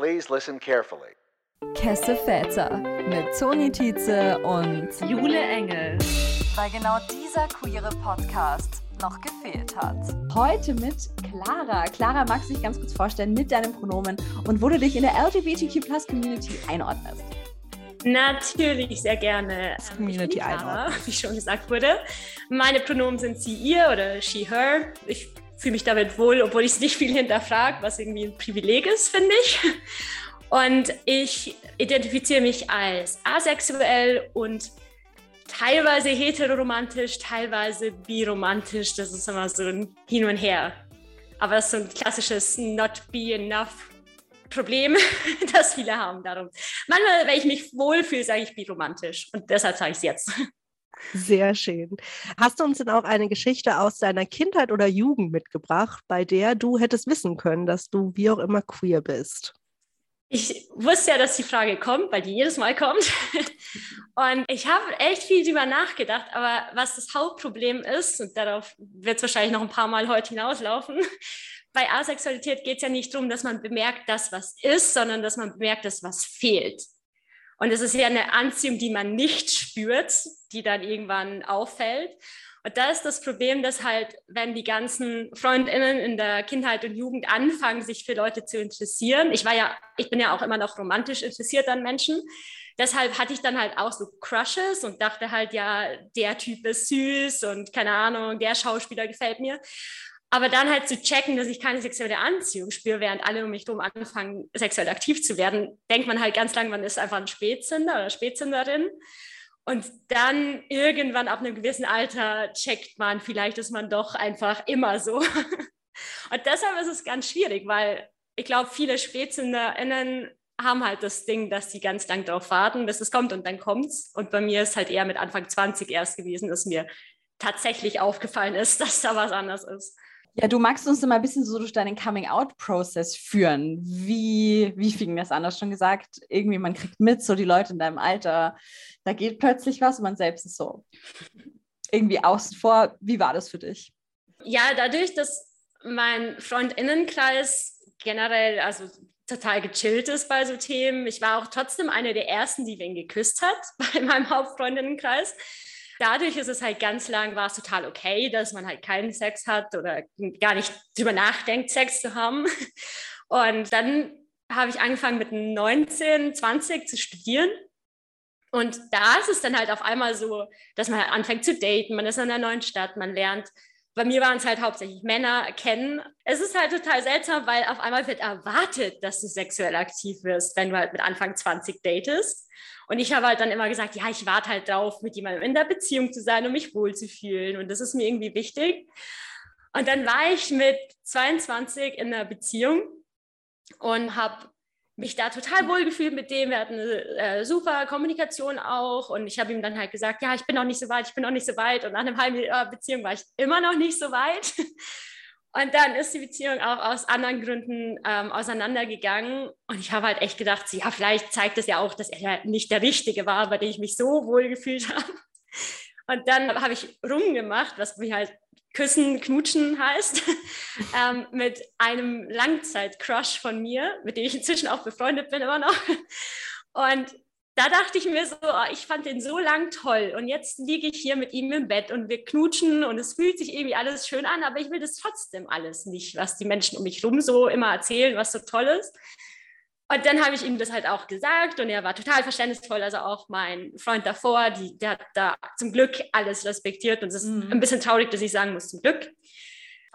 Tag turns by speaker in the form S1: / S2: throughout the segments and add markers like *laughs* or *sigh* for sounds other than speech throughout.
S1: Please listen carefully.
S2: Kesse Väter mit Toni Tietze und
S3: Jule Engel.
S2: Weil genau dieser queere Podcast noch gefehlt hat.
S3: Heute mit Clara. Clara, magst du dich ganz kurz vorstellen mit deinem Pronomen und wo du dich in der LGBTQ Community einordnest?
S4: Natürlich, sehr gerne.
S3: Community
S4: Clara, wie schon gesagt wurde. Meine Pronomen sind sie, ihr oder she, her. Ich fühle mich damit wohl, obwohl ich es nicht viel hinterfrage, was irgendwie ein Privileg ist, finde ich. Und ich identifiziere mich als asexuell und teilweise heteroromantisch, teilweise biromantisch. Das ist immer so ein Hin und Her. Aber das ist so ein klassisches Not Be Enough Problem, *laughs* das viele haben darum. Manchmal, wenn ich mich wohlfühle, sage ich biromantisch. Und deshalb sage ich es jetzt.
S5: Sehr schön. Hast du uns denn auch eine Geschichte aus deiner Kindheit oder Jugend mitgebracht, bei der du hättest wissen können, dass du wie auch immer queer bist?
S4: Ich wusste ja, dass die Frage kommt, weil die jedes Mal kommt. *laughs* Und ich habe echt viel drüber nachgedacht. Aber was das Hauptproblem ist, und darauf wird es wahrscheinlich noch ein paar Mal heute hinauslaufen, *laughs* bei Asexualität geht es ja nicht darum, dass man bemerkt, dass was ist, sondern dass man bemerkt, dass was fehlt. Und es ist ja eine Anziehung, die man nicht spürt, die dann irgendwann auffällt. Und da ist das Problem, dass halt, wenn die ganzen Freundinnen in der Kindheit und Jugend anfangen, sich für Leute zu interessieren, ich war ja, ich bin ja auch immer noch romantisch interessiert an Menschen. Deshalb hatte ich dann halt auch so Crushes und dachte halt, ja, der Typ ist süß und keine Ahnung, der Schauspieler gefällt mir. Aber dann halt zu checken, dass ich keine sexuelle Anziehung spüre, während alle um mich herum anfangen, sexuell aktiv zu werden, denkt man halt ganz lang, man ist einfach ein Spätzünder oder Spätzünderin. Und dann irgendwann ab einem gewissen Alter checkt man, vielleicht ist man doch einfach immer so. *laughs* Und deshalb ist es ganz schwierig, weil ich glaube, viele SpätzünderInnen haben halt das Ding, dass sie ganz lang darauf warten, bis es kommt und dann kommt's. Und bei mir ist halt eher mit Anfang 20 erst gewesen, dass mir tatsächlich aufgefallen ist, *laughs* dass da was anders ist.
S3: Ja, du magst uns immer ein bisschen so durch deinen Coming-out-Prozess führen. Wie, wie fing das an? Du hast schon gesagt, irgendwie man kriegt mit, so die Leute in deinem Alter, da geht plötzlich was und man selbst ist so irgendwie außen vor. Wie war das für dich?
S4: Ja, dadurch, dass mein Freundinnenkreis generell, also total gechillt ist bei so Themen. Ich war auch trotzdem eine der ersten, die wen geküsst hat *laughs* bei meinem Hauptfreundinnenkreis dadurch ist es halt ganz lang, war es total okay, dass man halt keinen Sex hat oder gar nicht drüber nachdenkt, Sex zu haben. Und dann habe ich angefangen mit 19, 20 zu studieren. Und da ist es dann halt auf einmal so, dass man halt anfängt zu daten, man ist in einer neuen Stadt, man lernt. Bei mir waren es halt hauptsächlich Männer kennen. Es ist halt total seltsam, weil auf einmal wird erwartet, dass du sexuell aktiv wirst, wenn du halt mit Anfang 20 datest. Und ich habe halt dann immer gesagt, ja, ich warte halt drauf, mit jemandem in der Beziehung zu sein, um mich wohlzufühlen. Und das ist mir irgendwie wichtig. Und dann war ich mit 22 in einer Beziehung und habe mich da total wohl gefühlt mit dem. Wir hatten äh, super Kommunikation auch. Und ich habe ihm dann halt gesagt, ja, ich bin noch nicht so weit, ich bin noch nicht so weit. Und nach einem halben Jahr Beziehung war ich immer noch nicht so weit. *laughs* Und dann ist die Beziehung auch aus anderen Gründen ähm, auseinandergegangen. Und ich habe halt echt gedacht, ja, vielleicht zeigt es ja auch, dass er ja nicht der Richtige war, bei dem ich mich so wohl gefühlt *laughs* habe. Und dann habe ich rumgemacht, was wie halt Küssen, Knutschen heißt, *laughs* ähm, mit einem Langzeit-Crush von mir, mit dem ich inzwischen auch befreundet bin immer noch. *laughs* Und da dachte ich mir so, oh, ich fand den so lang toll und jetzt liege ich hier mit ihm im Bett und wir knutschen und es fühlt sich irgendwie alles schön an, aber ich will das trotzdem alles nicht, was die Menschen um mich rum so immer erzählen, was so toll ist. Und dann habe ich ihm das halt auch gesagt und er war total verständnisvoll, also auch mein Freund davor, die, der hat da zum Glück alles respektiert und es ist mhm. ein bisschen traurig, dass ich sagen muss, zum Glück.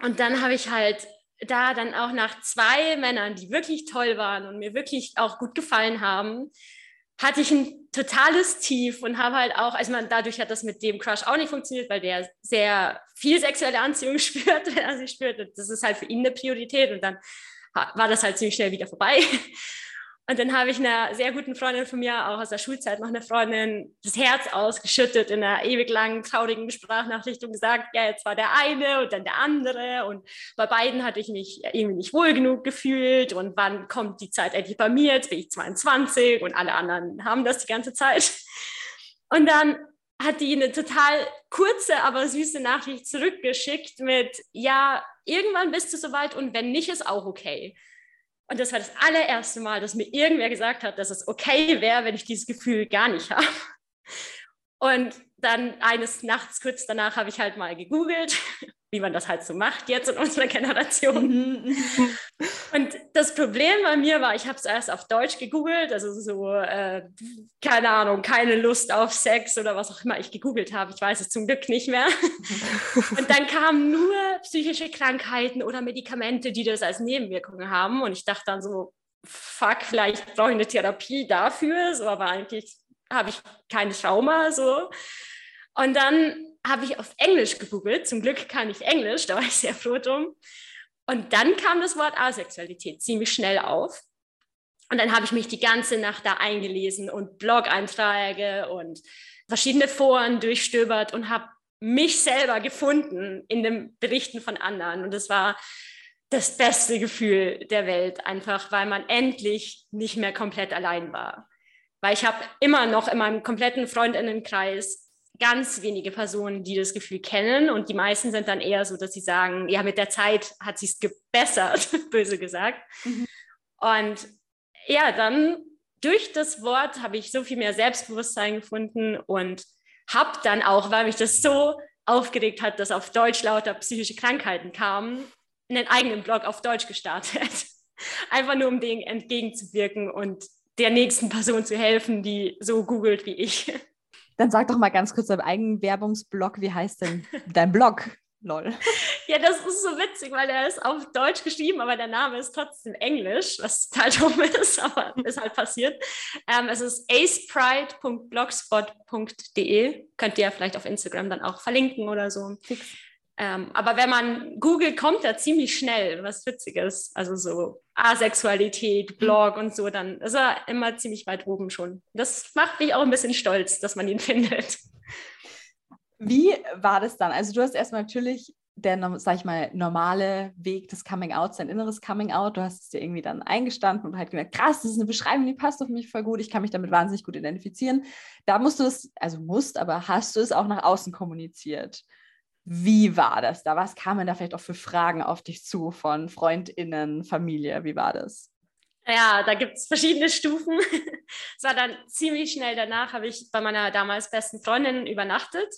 S4: Und dann habe ich halt da dann auch nach zwei Männern, die wirklich toll waren und mir wirklich auch gut gefallen haben, hatte ich ein totales Tief und habe halt auch, also man, dadurch hat das mit dem Crush auch nicht funktioniert, weil der sehr viel sexuelle Anziehung *laughs* spürt, wenn er sie spürt. Das ist halt für ihn eine Priorität und dann war das halt ziemlich schnell wieder vorbei. Und dann habe ich einer sehr guten Freundin von mir, auch aus der Schulzeit, noch eine Freundin, das Herz ausgeschüttet in einer ewig langen, traurigen Sprachnachricht und gesagt, ja, jetzt war der eine und dann der andere. Und bei beiden hatte ich mich irgendwie nicht wohl genug gefühlt. Und wann kommt die Zeit endlich bei mir? Jetzt bin ich 22 und alle anderen haben das die ganze Zeit. Und dann hat die eine total kurze, aber süße Nachricht zurückgeschickt mit, ja, irgendwann bist du soweit und wenn nicht, ist auch okay. Und das war das allererste Mal, dass mir irgendwer gesagt hat, dass es okay wäre, wenn ich dieses Gefühl gar nicht habe. Und dann eines Nachts kurz danach habe ich halt mal gegoogelt, *laughs* wie man das halt so macht jetzt in unserer Generation.
S3: Mhm.
S4: Und das Problem bei mir war, ich habe es erst auf Deutsch gegoogelt, also so, äh, keine Ahnung, keine Lust auf Sex oder was auch immer ich gegoogelt habe. Ich weiß es zum Glück nicht mehr. *laughs* Und dann kamen nur psychische Krankheiten oder Medikamente, die das als Nebenwirkungen haben. Und ich dachte dann so, fuck, vielleicht brauche ich eine Therapie dafür, so, aber eigentlich habe ich kein Trauma, so. Und dann habe ich auf Englisch gegoogelt. Zum Glück kann ich Englisch, da war ich sehr froh drum. Und dann kam das Wort Asexualität ziemlich schnell auf. Und dann habe ich mich die ganze Nacht da eingelesen und Blog-Einträge und verschiedene Foren durchstöbert und habe mich selber gefunden in den Berichten von anderen. Und das war das beste Gefühl der Welt, einfach weil man endlich nicht mehr komplett allein war. Weil ich habe immer noch in meinem kompletten Freundinnenkreis ganz wenige Personen, die das Gefühl kennen und die meisten sind dann eher so, dass sie sagen, ja, mit der Zeit hat sie es gebessert, *laughs* böse gesagt. Mhm. Und ja, dann durch das Wort habe ich so viel mehr Selbstbewusstsein gefunden und habe dann auch, weil mich das so aufgeregt hat, dass auf Deutsch lauter psychische Krankheiten kamen, einen eigenen Blog auf Deutsch gestartet. *laughs* Einfach nur, um dem entgegenzuwirken und der nächsten Person zu helfen, die so googelt wie ich. *laughs*
S3: Dann sag doch mal ganz kurz dein Eigenwerbungsblog, wie heißt denn dein Blog? Lol. *laughs*
S4: Ja, das ist so witzig, weil er ist auf Deutsch geschrieben, aber der Name ist trotzdem Englisch, was total *laughs* dumm ist, aber ist halt passiert. Ähm, es ist acepride.blogspot.de. Könnt ihr vielleicht auf Instagram dann auch verlinken oder so. Fix. Ähm, aber wenn man googelt, kommt da ziemlich schnell was Witziges. Also so Asexualität, mhm. Blog und so, dann ist er immer ziemlich weit oben schon. Das macht mich auch ein bisschen stolz, dass man ihn *laughs* findet.
S3: Wie war das dann? Also du hast erstmal natürlich der, sag ich mal, normale Weg des Coming Outs, dein inneres Coming Out. Du hast es dir irgendwie dann eingestanden und halt gemerkt, krass, das ist eine Beschreibung, die passt auf mich voll gut. Ich kann mich damit wahnsinnig gut identifizieren. Da musst du es, also musst, aber hast du es auch nach außen kommuniziert? Wie war das da? Was kamen da vielleicht auch für Fragen auf dich zu von FreundInnen, Familie? Wie war das?
S4: Ja, da gibt es verschiedene Stufen. *laughs* es war dann ziemlich schnell danach, habe ich bei meiner damals besten Freundin übernachtet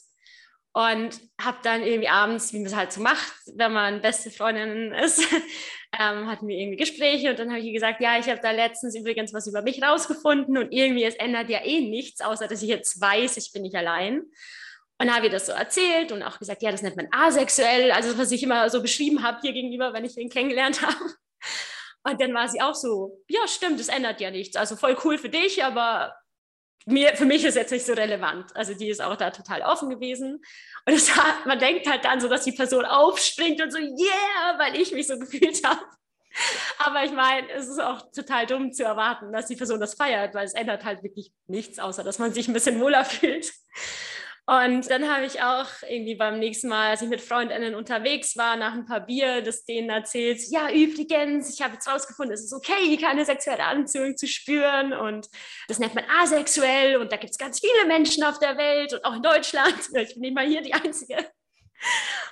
S4: und habe dann irgendwie abends, wie man es halt so macht, wenn man beste Freundin *laughs* ist, ähm, hatten wir irgendwie Gespräche und dann habe ich ihr gesagt, ja, ich habe da letztens übrigens was über mich rausgefunden und irgendwie es ändert ja eh nichts, außer dass ich jetzt weiß, ich bin nicht allein. Und habe ihr das so erzählt und auch gesagt, ja, das nennt man asexuell, also was ich immer so beschrieben habe hier gegenüber, wenn ich ihn kennengelernt *laughs* habe. Und dann war sie auch so, ja, stimmt, das ändert ja nichts. Also voll cool für dich, aber mir, für mich ist jetzt nicht so relevant. Also die ist auch da total offen gewesen. Und es hat, man denkt halt dann so, dass die Person aufspringt und so, yeah, weil ich mich so gefühlt habe. Aber ich meine, es ist auch total dumm zu erwarten, dass die Person das feiert, weil es ändert halt wirklich nichts, außer dass man sich ein bisschen wohler fühlt. Und dann habe ich auch irgendwie beim nächsten Mal, als ich mit Freundinnen unterwegs war, nach ein paar Bier, das denen erzählt, ja, übrigens, ich habe jetzt rausgefunden, es ist okay, keine sexuelle Anziehung zu spüren und das nennt man asexuell und da gibt es ganz viele Menschen auf der Welt und auch in Deutschland. *laughs* Ich bin nicht mal hier die Einzige.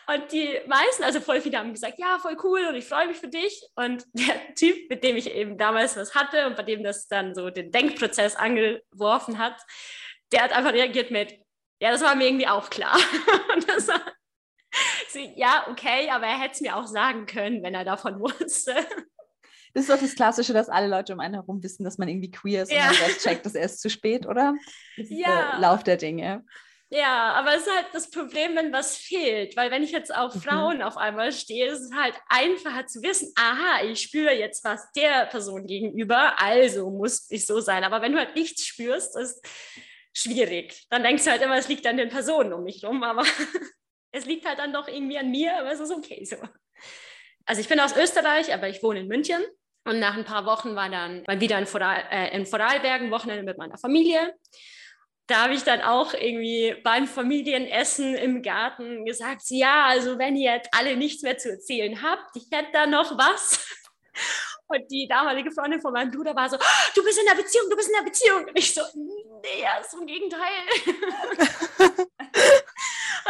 S4: Und die meisten, also voll viele haben gesagt, ja, voll cool und ich freue mich für dich. Und der Typ, mit dem ich eben damals was hatte und bei dem das dann so den Denkprozess angeworfen hat, der hat einfach reagiert mit, ja, das war mir irgendwie auch klar. *laughs* war, ja, okay, aber er hätte es mir auch sagen können, wenn er davon *laughs* wusste.
S3: Das ist doch das Klassische, dass alle Leute um einen herum wissen, dass man irgendwie queer ist ja. und man checkt, dass er ist zu spät, oder? Das ja. der Lauf der Dinge.
S4: Ja, aber es ist halt das Problem, wenn was fehlt. Weil wenn ich jetzt auf mhm. Frauen auf einmal stehe, ist es halt einfacher zu wissen, aha, ich spüre jetzt was der Person gegenüber, also muss ich so sein. Aber wenn du halt nichts spürst, ist schwierig. Dann denkst du halt immer, es liegt an den Personen um mich rum, aber *laughs* es liegt halt dann doch irgendwie an mir, aber es ist okay so. Also ich bin aus Österreich, aber ich wohne in München. Und nach ein paar Wochen war dann mal wieder in, Voral, äh, in Vorarlberg Wochenende mit meiner Familie. Da habe ich dann auch irgendwie beim Familienessen im Garten gesagt, ja, also wenn ihr jetzt alle nichts mehr zu erzählen habt, ich hätte da noch was. Und die damalige Freundin von meinem Bruder war so, oh, du bist in der Beziehung, du bist in der Beziehung. Und ich so, nee, ja, ist im Gegenteil. *laughs*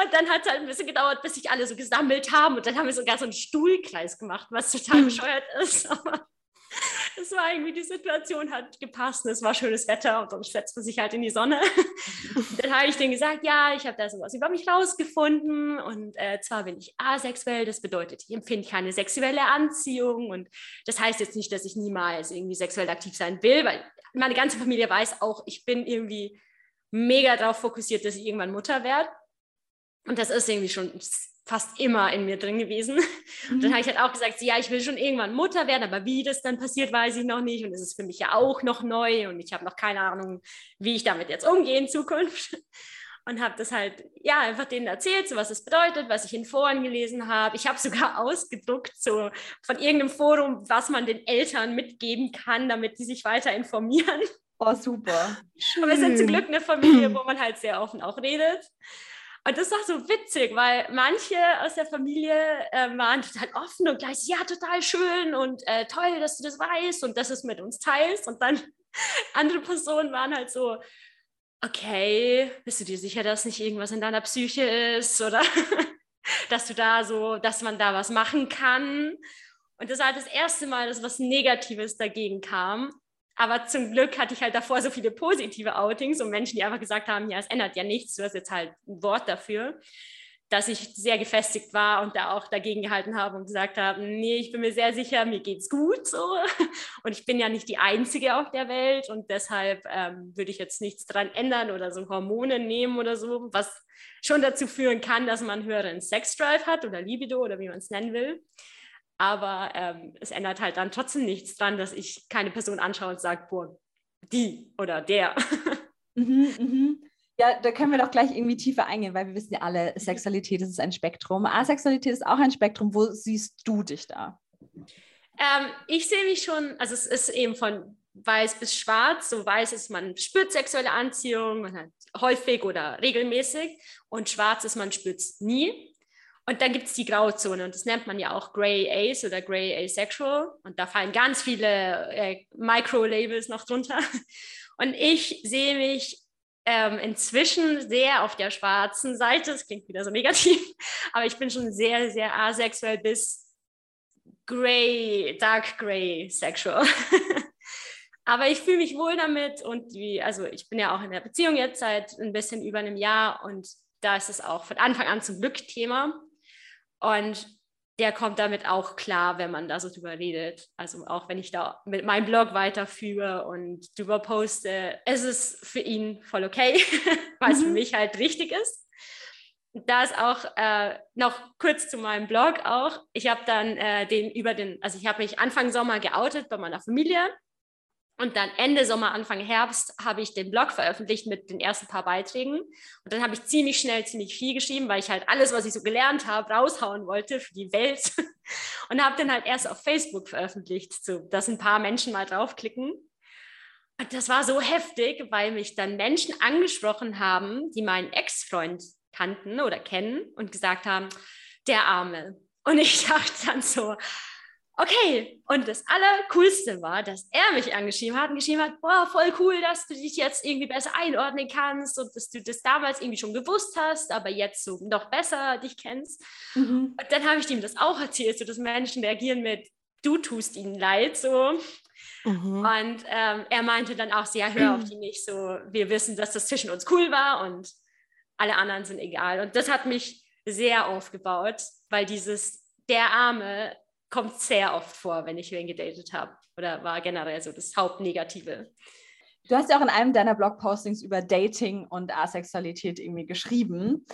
S4: und dann hat es halt ein bisschen gedauert, bis sich alle so gesammelt haben. Und dann haben wir sogar so einen Stuhlkreis gemacht, was total hm. bescheuert ist. Aber es war irgendwie, die Situation hat gepasst und es war schönes Wetter und dann setzt man sich halt in die Sonne. *laughs* dann habe ich denen gesagt, ja, ich habe da sowas über mich rausgefunden und äh, zwar bin ich asexuell, das bedeutet, ich empfinde keine sexuelle Anziehung und das heißt jetzt nicht, dass ich niemals irgendwie sexuell aktiv sein will, weil meine ganze Familie weiß auch, ich bin irgendwie mega darauf fokussiert, dass ich irgendwann Mutter werde. Und das ist irgendwie schon fast immer in mir drin gewesen. *laughs* Mhm. Dann habe ich halt auch gesagt, ja, ich will schon irgendwann Mutter werden, aber wie das dann passiert, weiß ich noch nicht. Und es ist für mich ja auch noch neu und ich habe noch keine Ahnung, wie ich damit jetzt umgehe in Zukunft. *laughs* Und habe das halt, ja, einfach denen erzählt, so was es bedeutet, was ich in Foren gelesen habe. Ich habe *laughs* sogar ausgedruckt, so von irgendeinem Forum, was man den Eltern mitgeben kann, damit die sich weiter informieren.
S3: Oh, super.
S4: Schön. Aber wir sind zum Glück eine Familie, *clears throat* wo man halt sehr offen auch redet. Und das war so witzig, weil manche aus der Familie äh, waren total offen und gleich, ja, total schön und äh, toll, dass du das weißt und dass du es mit uns teilst. Und dann *laughs* andere Personen waren halt so, okay, bist du dir sicher, dass nicht irgendwas in deiner Psyche ist oder *laughs* dass du da so, dass man da was machen kann. Und das war halt das erste Mal, dass was Negatives dagegen kam. Aber zum Glück hatte ich halt davor so viele positive Outings und Menschen, die einfach gesagt haben, ja, es ändert ja nichts, du hast jetzt halt ein Wort dafür, dass ich sehr gefestigt war und da auch dagegen gehalten habe und gesagt habe, nee, ich bin mir sehr sicher, mir geht's gut so. *laughs* Und ich bin ja nicht die Einzige auf der Welt und deshalb ähm, würde ich jetzt nichts dran ändern oder so Hormone nehmen oder so, was schon dazu führen kann, dass man höheren Sexdrive hat oder Libido oder wie man es nennen will. Aber ähm, es ändert halt dann trotzdem nichts dran, dass ich keine Person anschaue und sage, boah, die oder der. *laughs*
S3: Mhm, mhm. Ja, da können wir doch gleich irgendwie tiefer eingehen, weil wir wissen ja alle, Sexualität ist ein Spektrum. Asexualität ist auch ein Spektrum. Wo siehst du dich da?
S4: Ähm, ich sehe mich schon, also es ist eben von weiß bis schwarz. So weiß ist, man spürt sexuelle Anziehung, häufig oder regelmäßig. Und schwarz ist, man spürt es nie. Und dann gibt es die Grauzone und das nennt man ja auch Grey Ace oder Grey Asexual. Und da fallen ganz viele äh, Micro-Labels noch drunter. *laughs* Und ich sehe mich ähm, inzwischen sehr auf der schwarzen Seite. Das klingt wieder so negativ, *laughs* aber ich bin schon sehr, sehr asexuell bis Grey, Dark Grey Sexual. *laughs* aber ich fühle mich wohl damit und wie, also ich bin ja auch in der Beziehung jetzt seit ein bisschen über einem Jahr und da ist es auch von Anfang an zum Glück Thema. Und der kommt damit auch klar, wenn man da so drüber redet. Also auch wenn ich da mit meinem Blog weiterführe und drüber poste, es ist für ihn voll okay, *laughs* weil es mhm. für mich halt richtig ist. Da ist auch äh, noch kurz zu meinem Blog auch. Ich habe dann äh, den über den, also ich habe mich Anfang Sommer geoutet bei meiner Familie und dann Ende Sommer, Anfang Herbst habe ich den Blog veröffentlicht mit den ersten paar Beiträgen. Und dann habe ich ziemlich schnell ziemlich viel geschrieben, weil ich halt alles, was ich so gelernt habe, raushauen wollte für die Welt. *laughs* Und habe dann halt erst auf Facebook veröffentlicht, so, dass ein paar Menschen mal draufklicken. Und das war so heftig, weil mich dann Menschen angesprochen haben, die meinen Ex-Freund kannten oder kennen und gesagt haben, der Arme. Und ich *laughs* dachte dann so, okay. Und das Allercoolste war, dass er mich angeschrieben hat und geschrieben hat, boah, voll cool, dass du dich jetzt irgendwie besser einordnen kannst und dass du das damals irgendwie schon gewusst hast, aber jetzt so noch besser dich kennst. Mhm. Und dann habe ich ihm das auch erzählt, so dass Menschen reagieren mit, du tust ihnen leid, so. Mhm. Und ähm, er meinte dann auch, so, ja, hör auf *clears throat* die nicht, so, wir wissen, dass das zwischen uns cool war und alle anderen sind egal. Und das hat mich sehr aufgebaut, weil dieses, der Arme kommt sehr oft vor, wenn ich wen gedatet habe. Oder war generell so das Hauptnegative.
S3: Du hast ja auch in einem deiner Blogpostings über Dating und Asexualität irgendwie geschrieben.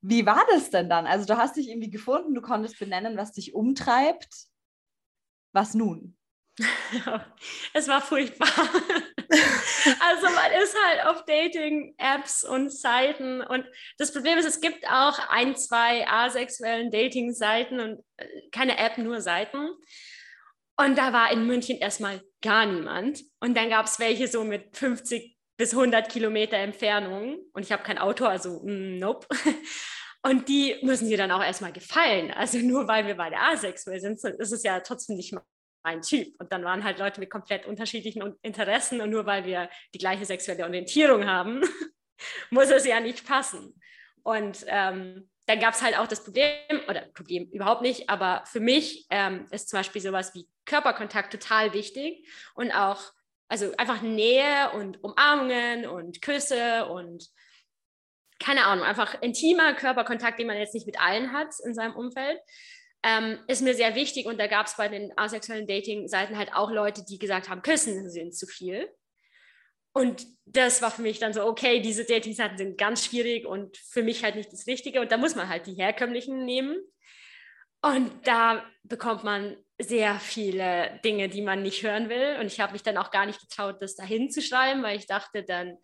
S3: Wie war das denn dann? Also du hast dich irgendwie gefunden, du konntest benennen, was dich umtreibt. Was nun? *laughs*
S4: es war furchtbar. *laughs* also man ist halt auf Dating-Apps und Seiten und das Problem ist, es gibt auch ein, zwei asexuellen Dating-Seiten und äh, keine App, nur Seiten. Und da war in München erstmal gar niemand. Und dann gab es welche so mit 50 bis 100 Kilometer Entfernung. Und ich habe kein Auto, also mm, nope. *laughs* Und die müssen dir dann auch erstmal gefallen. Also nur weil wir beide asexuell sind, ist es ja trotzdem nicht mein Typ. Und dann waren halt Leute mit komplett unterschiedlichen Interessen und nur weil wir die gleiche sexuelle Orientierung haben, *laughs* muss es ja nicht passen. Und ähm, dann gab es halt auch das Problem, oder Problem überhaupt nicht, aber für mich ähm, ist zum Beispiel sowas wie Körperkontakt total wichtig und auch, also einfach Nähe und Umarmungen und Küsse und keine Ahnung, einfach intimer Körperkontakt, den man jetzt nicht mit allen hat in seinem Umfeld, ähm, ist mir sehr wichtig. Und da gab es bei den asexuellen Dating-Seiten halt auch Leute, die gesagt haben, Küssen sind zu viel. Und das war für mich dann so, okay, diese Dating-Seiten sind ganz schwierig und für mich halt nicht das Richtige. Und da muss man halt die herkömmlichen nehmen. Und da bekommt man sehr viele Dinge, die man nicht hören will. Und ich habe mich dann auch gar nicht getraut, das dahin zu schreiben, weil ich dachte, dann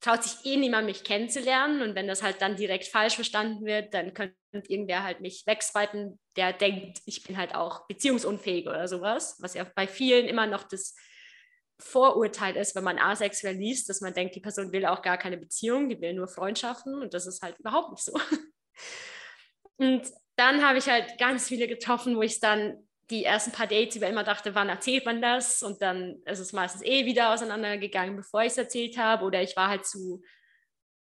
S4: traut sich eh niemand, mich kennenzulernen. Und wenn das halt dann direkt falsch verstanden wird, dann könnte irgendwer halt mich wegswipen, der denkt, ich bin halt auch beziehungsunfähig oder sowas, was ja bei vielen immer noch das Vorurteil ist, wenn man asexuell liest, dass man denkt, die Person will auch gar keine Beziehung, die will nur Freundschaften und das ist halt überhaupt nicht so. *laughs* Und dann habe ich halt ganz viele getroffen, wo ich dann die ersten paar Dates über immer dachte, wann erzählt man das? Und dann ist es meistens eh wieder auseinandergegangen, bevor ich es erzählt habe. Oder ich war halt zu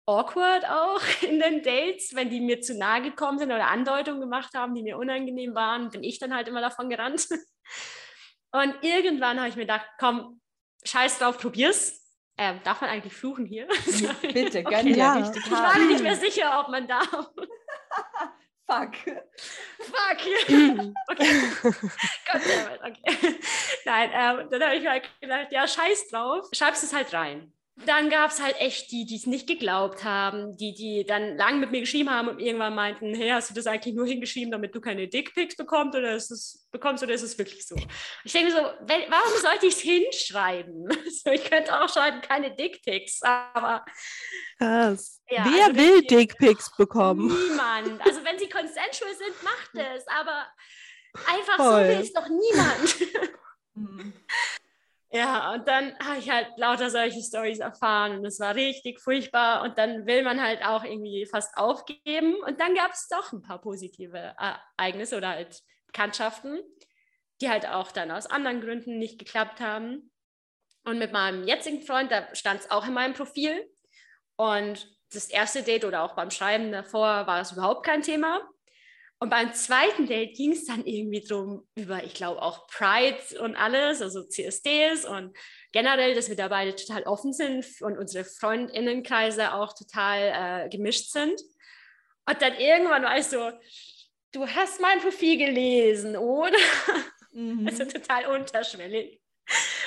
S4: awkward auch *laughs* in den Dates, wenn die mir zu nahe gekommen sind oder Andeutungen gemacht haben, die mir unangenehm waren, bin ich dann halt immer davon gerannt. *laughs* Und irgendwann habe ich mir gedacht, komm, scheiß drauf, probier's. Ähm, darf man eigentlich fluchen hier? *laughs*
S3: Bitte, gönn okay. dir
S5: Ja.
S3: richtig
S4: Ich war mir nicht mehr sicher, ob man darf.
S3: Fuck.
S4: Fuck. *laughs* okay. *laughs* Gott sei Dank, okay. Nein, ähm, dann habe ich halt gedacht, ja, scheiß drauf, schreibst es halt rein. Dann gab es halt echt die, die es nicht geglaubt haben, die, die dann lang mit mir geschrieben haben und irgendwann meinten, hey, hast du das eigentlich nur hingeschrieben, damit du keine Dickpics bekommst oder ist es, bekommst oder ist es wirklich so? Ich denke so, wenn, warum sollte ich es hinschreiben? *laughs* So, ich könnte auch schreiben, keine Dickpics, aber
S5: Krass.
S4: Ja,
S5: Wer
S4: also
S5: will. Dickpics bekommen?
S4: niemand. Also wenn sie consensual sind, macht *laughs* es, aber einfach
S5: Voll.
S4: so will es doch niemand. *laughs* Ja, und dann habe ich halt lauter solche Stories erfahren und es war richtig furchtbar und dann will man halt auch irgendwie fast aufgeben und dann gab es doch ein paar positive Ereignisse oder halt Bekanntschaften, die halt auch dann aus anderen Gründen nicht geklappt haben. Und mit meinem jetzigen Freund, da stand es auch in meinem Profil und das erste Date oder auch beim Schreiben davor war es überhaupt kein Thema. Und beim zweiten Date ging es dann irgendwie drum über, ich glaube, auch Pride und alles, also CSDs und generell, dass wir da beide total offen sind und unsere Freundinnenkreise auch total äh, gemischt sind. Und dann irgendwann war ich so, du hast mein Profil gelesen, oder?
S3: Mhm.
S4: Also total unterschwellig.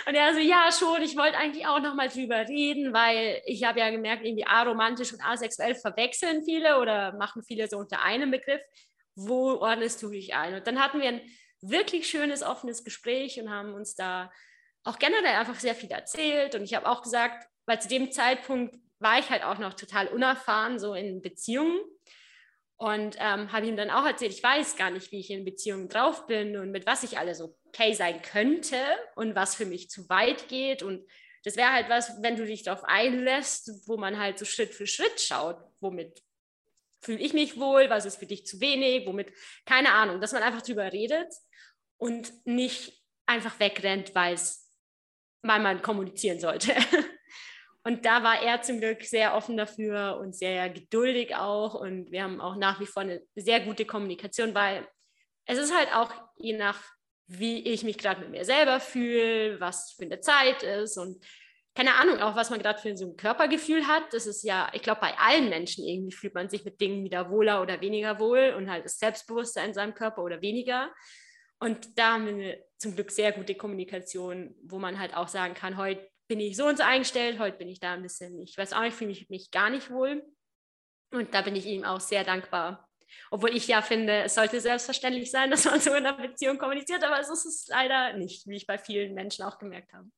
S4: Und er so, ja, schon, ich wollte eigentlich auch nochmal drüber reden, weil ich habe ja gemerkt, irgendwie aromantisch und asexuell verwechseln viele oder machen viele so unter einem Begriff. Wo ordnest du dich ein? Und dann hatten wir ein wirklich schönes, offenes Gespräch und haben uns da auch generell einfach sehr viel erzählt. Und ich habe auch gesagt, weil zu dem Zeitpunkt war ich halt auch noch total unerfahren, so in Beziehungen. Und ähm, habe ihm dann auch erzählt, ich weiß gar nicht, wie ich in Beziehungen drauf bin und mit was ich alles okay sein könnte und was für mich zu weit geht. Und das wäre halt was, wenn du dich darauf einlässt, wo man halt so Schritt für Schritt schaut, womit fühle ich mich wohl, was ist für dich zu wenig, womit, keine Ahnung, dass man einfach drüber redet und nicht einfach wegrennt, weil man kommunizieren sollte. *laughs* Und da war er zum Glück sehr offen dafür und sehr geduldig auch. Und wir haben auch nach wie vor eine sehr gute Kommunikation, weil es ist halt auch je nach, wie ich mich gerade mit mir selber fühle, was für eine Zeit ist und keine Ahnung, auch was man gerade für so ein Körpergefühl hat. Das ist ja, ich glaube, bei allen Menschen irgendwie fühlt man sich mit Dingen wieder wohler oder weniger wohl und halt das Selbstbewusstsein in seinem Körper oder weniger. Und da haben wir zum Glück sehr gute Kommunikation, wo man halt auch sagen kann, heute bin ich so und so eingestellt, heute bin ich da ein bisschen, ich weiß auch nicht, fühle mich, mich gar nicht wohl. Und da bin ich ihm auch sehr dankbar. Obwohl ich ja finde, es sollte selbstverständlich sein, dass man so in einer Beziehung kommuniziert, aber es ist es leider nicht, wie ich bei vielen Menschen auch gemerkt habe.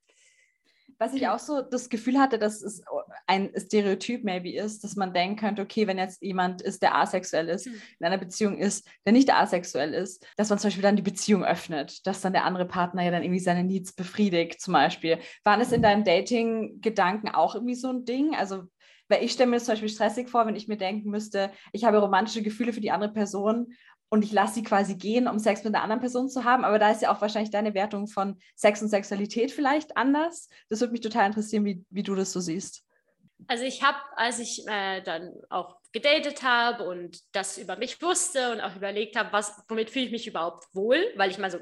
S3: Was ich auch so das Gefühl hatte, dass es ein Stereotyp maybe ist, dass man denken könnte, okay, wenn jetzt jemand ist, der asexuell ist,
S4: Hm.
S3: in einer Beziehung ist, der nicht asexuell ist, dass man zum Beispiel dann die Beziehung öffnet, dass dann der andere Partner ja dann irgendwie seine Needs befriedigt, zum Beispiel. Waren es in deinen Dating-Gedanken auch irgendwie so ein Ding? Also, weil ich stelle mir das zum Beispiel stressig vor, wenn ich mir denken müsste, ich habe romantische Gefühle für die andere Person und ich lasse sie quasi gehen, um Sex mit einer anderen Person zu haben. Aber da ist ja auch wahrscheinlich deine Wertung von Sex und Sexualität vielleicht anders. Das würde mich total interessieren, wie, wie du das so siehst.
S4: Also ich habe, als ich äh, dann auch gedatet habe und das über mich wusste und auch überlegt habe, was, womit fühle ich mich überhaupt wohl, weil ich mal so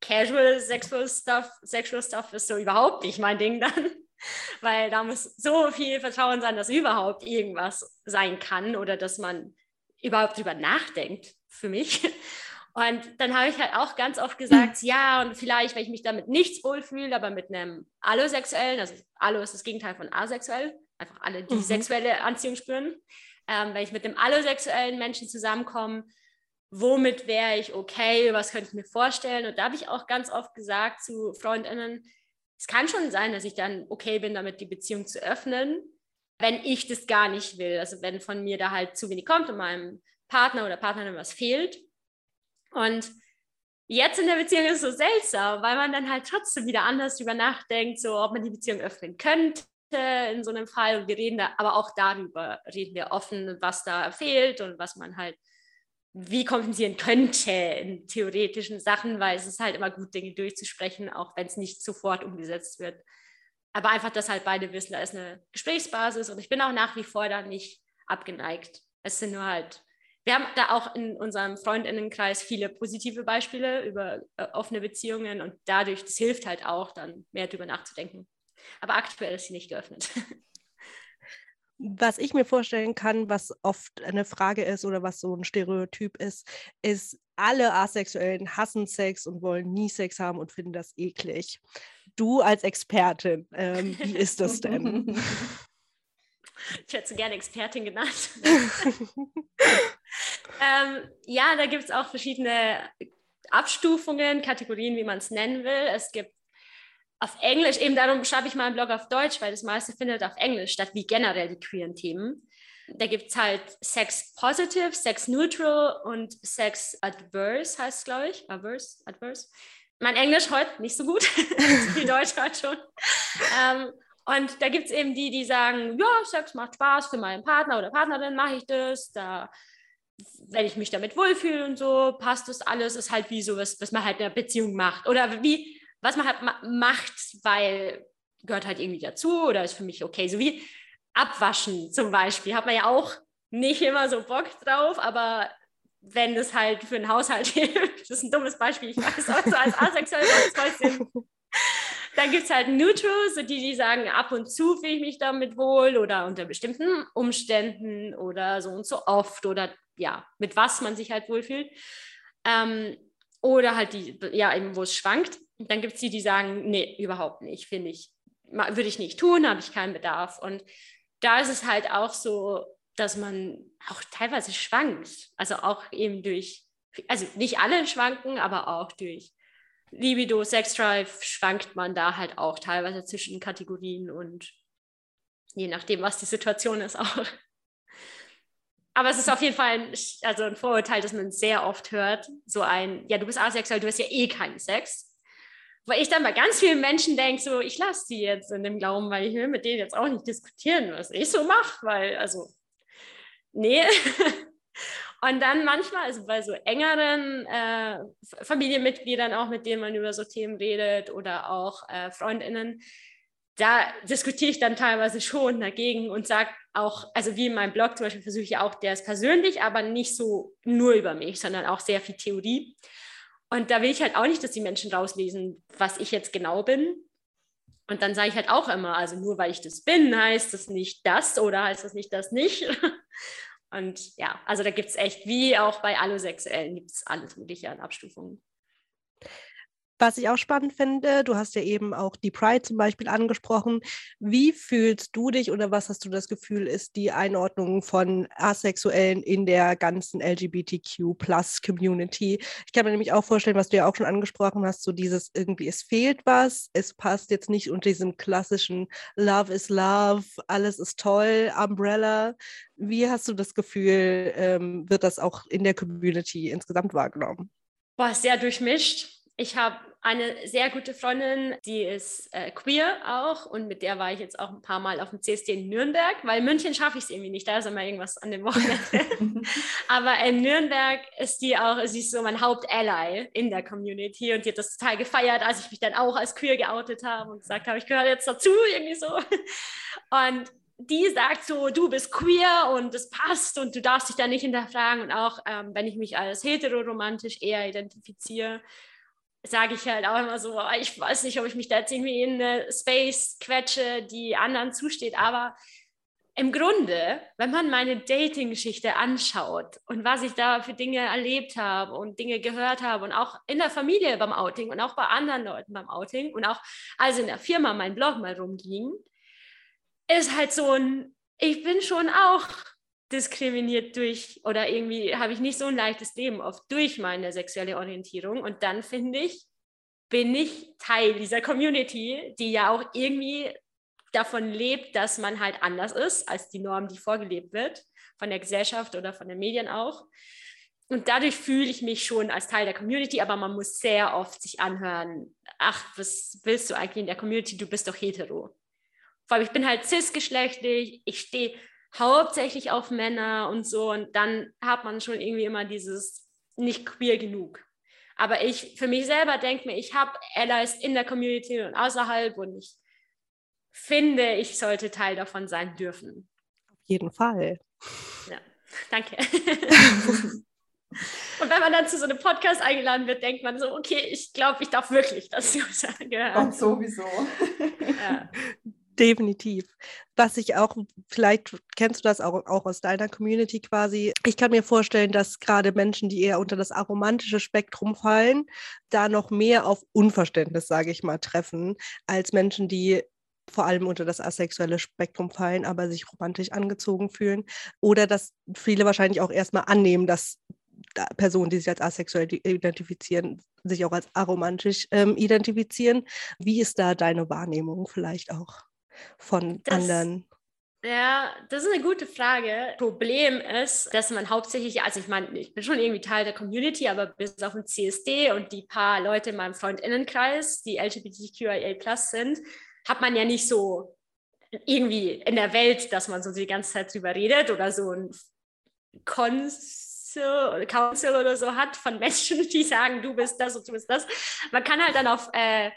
S4: casual sexual stuff, sexual stuff ist so überhaupt nicht mein Ding dann, *laughs* weil da muss so viel Vertrauen sein, dass überhaupt irgendwas sein kann oder dass man überhaupt drüber nachdenkt für mich. Und dann habe ich halt auch ganz oft gesagt, ja, und vielleicht, wenn ich mich damit nichts wohlfühle, aber mit einem Allosexuellen, also Allo ist das Gegenteil von asexuell, einfach alle, die mhm. sexuelle Anziehung spüren, ähm, wenn ich mit einem allosexuellen Menschen zusammenkomme, womit wäre ich okay, was könnte ich mir vorstellen? Und da habe ich auch ganz oft gesagt zu Freundinnen, es kann schon sein, dass ich dann okay bin, damit die Beziehung zu öffnen, wenn ich das gar nicht will. Also wenn von mir da halt zu wenig kommt und meinem Partner oder Partnerin was fehlt. Und jetzt in der Beziehung ist es so seltsam, weil man dann halt trotzdem wieder anders drüber nachdenkt, so ob man die Beziehung öffnen könnte in so einem Fall. Und wir reden da, aber auch darüber reden wir offen, was da fehlt und was man halt wie kompensieren könnte in theoretischen Sachen, weil es ist halt immer gut, Dinge durchzusprechen, auch wenn es nicht sofort umgesetzt wird. Aber einfach, dass halt beide wissen, da ist eine Gesprächsbasis und ich bin auch nach wie vor da nicht abgeneigt. Es sind nur halt, wir haben da auch in unserem Freundinnenkreis viele positive Beispiele über äh, offene Beziehungen und dadurch, das hilft halt auch, dann mehr drüber nachzudenken. Aber aktuell ist sie nicht geöffnet.
S5: Was ich mir vorstellen kann, was oft eine Frage ist oder was so ein Stereotyp ist, ist, alle Asexuellen hassen Sex und wollen nie Sex haben und finden das eklig. Du als Expertin, ähm, wie ist das denn? *laughs*
S4: Ich hätte so gerne Expertin genannt. *laughs* ähm, ja, da gibt es auch verschiedene Abstufungen, Kategorien, wie man es nennen will. Es gibt auf Englisch, eben darum schreibe ich meinen Blog auf Deutsch, weil das meiste findet auf Englisch statt, wie generell die queeren Themen. Da gibt es halt Sex Positive, Sex Neutral und Sex Adverse heißt es, glaube ich. Adverse, Adverse. Mein Englisch heute nicht so gut, *laughs* wie Deutsch heute schon. Ähm, und da gibt es eben die, die sagen, ja, Sex macht Spaß für meinen Partner oder Partnerin, mache ich das. Da, wenn ich mich damit wohlfühle und so, passt das alles. Ist halt wie so was, was man halt in einer Beziehung macht. Oder wie was man halt ma macht, weil gehört halt irgendwie dazu oder ist für mich okay. So wie Abwaschen zum Beispiel, hat man ja auch nicht immer so Bock drauf, aber wenn das halt für einen Haushalt *laughs* hilft, das ist ein dummes Beispiel, ich weiß auch so als asexuell trotzdem. *laughs* Dann gibt es halt Neutral, so die, die sagen, ab und zu fühle ich mich damit wohl oder unter bestimmten Umständen oder so und so oft oder ja, mit was man sich halt wohlfühlt. Ähm, oder halt die, ja, eben wo es schwankt. Dann gibt es die, die sagen, nee, überhaupt nicht, finde ich, würde ich nicht tun, habe ich keinen Bedarf. Und da ist es halt auch so, dass man auch teilweise schwankt. Also auch eben durch, also nicht alle schwanken, aber auch durch Libido, Sex Drive schwankt man da halt auch teilweise zwischen Kategorien und je nachdem, was die Situation ist auch. Aber es ist auf jeden Fall ein, also ein Vorurteil, das man sehr oft hört. So ein, ja, du bist asexuell, du hast ja eh keinen Sex. Weil ich dann bei ganz vielen Menschen denke, so, ich lasse die jetzt in dem Glauben, weil ich will mit denen jetzt auch nicht diskutieren, was ich so mache, weil, also, nee. *laughs* Und dann manchmal, also bei so engeren äh, Familienmitgliedern auch, mit denen man über so Themen redet oder auch äh, Freundinnen, da diskutiere ich dann teilweise schon dagegen und sage auch, also wie in meinem Blog zum Beispiel versuche ich auch, der ist persönlich, aber nicht so nur über mich, sondern auch sehr viel Theorie. Und da will ich halt auch nicht, dass die Menschen rauslesen, was ich jetzt genau bin. Und dann sage ich halt auch immer, also nur weil ich das bin, heißt das nicht das oder heißt das nicht das nicht. *laughs* Und ja, also da gibt es echt, wie auch bei Allosexuellen, gibt es alles Mögliche an Abstufungen.
S5: Was ich auch spannend finde, du hast ja eben auch die Pride zum Beispiel angesprochen. Wie fühlst du dich oder was hast du das Gefühl, ist die Einordnung von Asexuellen in der ganzen LGBTQ-Plus-Community? Ich kann mir nämlich auch vorstellen, was du ja auch schon angesprochen hast, so dieses irgendwie, es fehlt was, es passt jetzt nicht unter diesem klassischen Love is Love, alles ist toll, Umbrella. Wie hast du das Gefühl, ähm, wird das auch in der Community insgesamt wahrgenommen?
S4: Boah, sehr durchmischt ich habe eine sehr gute Freundin, die ist äh, queer auch und mit der war ich jetzt auch ein paar Mal auf dem CSD in Nürnberg, weil München schaffe ich es irgendwie nicht, da ist immer irgendwas an dem Wochenende. *laughs* Aber in Nürnberg ist die auch, sie ist so mein Haupt-Ally in der Community und die hat das total gefeiert, als ich mich dann auch als queer geoutet habe und gesagt habe, ich gehöre jetzt dazu, irgendwie so. Und die sagt so, du bist queer und das passt und du darfst dich da nicht hinterfragen. Und auch ähm, wenn ich mich als heteroromantisch eher identifiziere, sage ich halt auch immer so, ich weiß nicht, ob ich mich da jetzt irgendwie in eine Space quetsche, die anderen zusteht, aber im Grunde, wenn man meine Dating-Geschichte anschaut und was ich da für Dinge erlebt habe und Dinge gehört habe und auch in der Familie beim Outing und auch bei anderen Leuten beim Outing und auch als in der Firma mein Blog mal rumging, ist halt so ein, ich bin schon auch diskriminiert durch oder irgendwie habe ich nicht so ein leichtes Leben oft durch meine sexuelle Orientierung und dann finde ich, bin ich Teil dieser Community, die ja auch irgendwie davon lebt, dass man halt anders ist als die Norm, die vorgelebt wird, von der Gesellschaft oder von den Medien auch. Und dadurch fühle ich mich schon als Teil der Community, aber man muss sehr oft sich anhören, ach, was willst du eigentlich in der Community? Du bist doch hetero. Vor allem, ich bin halt cisgeschlechtlich, ich stehe hauptsächlich auf Männer und so und dann hat man schon irgendwie immer dieses nicht queer genug. Aber ich für mich selber denke mir, ich habe Allies in der Community und außerhalb und ich finde, ich sollte Teil davon sein dürfen.
S5: Auf jeden Fall.
S4: Ja, danke. *laughs* Und wenn man dann zu so einem Podcast eingeladen wird, denkt man so, okay, ich glaube, ich darf wirklich dazu gehören.
S3: Und sowieso.
S5: Ja. *laughs* Definitiv. Was ich auch, vielleicht kennst du das auch, auch aus deiner Community quasi. Ich kann mir vorstellen, dass gerade Menschen, die eher unter das aromantische Spektrum fallen, da noch mehr auf Unverständnis, sage ich mal, treffen, als Menschen, die vor allem unter das asexuelle Spektrum fallen, aber sich romantisch angezogen fühlen. Oder dass viele wahrscheinlich auch erstmal annehmen, dass Personen, die sich als asexuell identifizieren, sich auch als aromantisch ähm, identifizieren. Wie ist da deine Wahrnehmung vielleicht auch? Von das, anderen?
S4: Ja, das ist eine gute Frage. Problem ist, dass man hauptsächlich, also ich meine, ich bin schon irgendwie Teil der Community, aber bis auf den CSD und die paar Leute in meinem Freundinnenkreis, die LGBTQIA sind, hat man ja nicht so irgendwie in der Welt, dass man so die ganze Zeit drüber redet oder so ein Council oder so hat von Menschen, *laughs* die sagen, du bist das und du bist das. Man kann halt dann auf äh,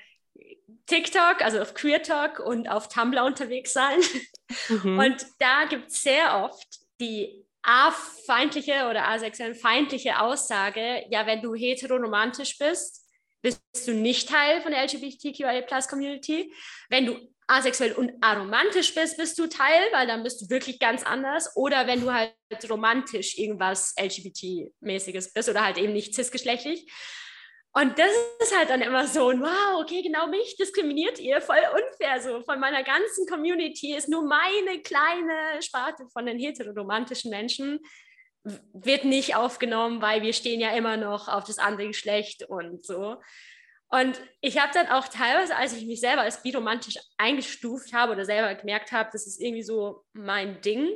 S4: TikTok, also auf Queer Talk und auf Tumblr unterwegs sein. Mhm. Und da gibt es sehr oft die A-feindliche oder asexuell feindliche Aussage, ja, wenn du heteroromantisch bist, bist du nicht Teil von der LGBTQIA-Plus-Community. Wenn du asexuell und aromantisch bist, bist du Teil, weil dann bist du wirklich ganz anders. Oder wenn du halt romantisch irgendwas LGBT-mäßiges bist oder halt eben nicht cisgeschlechtlich. Und das ist halt dann immer so, wow, okay, genau mich diskriminiert ihr, voll unfair. So von meiner ganzen Community ist nur meine kleine Sparte von den heteroromantischen Menschen wird nicht aufgenommen, weil wir stehen ja immer noch auf das andere Geschlecht und so. Und ich habe dann auch teilweise, als ich mich selber als biromantisch eingestuft habe oder selber gemerkt habe, das ist irgendwie so mein Ding,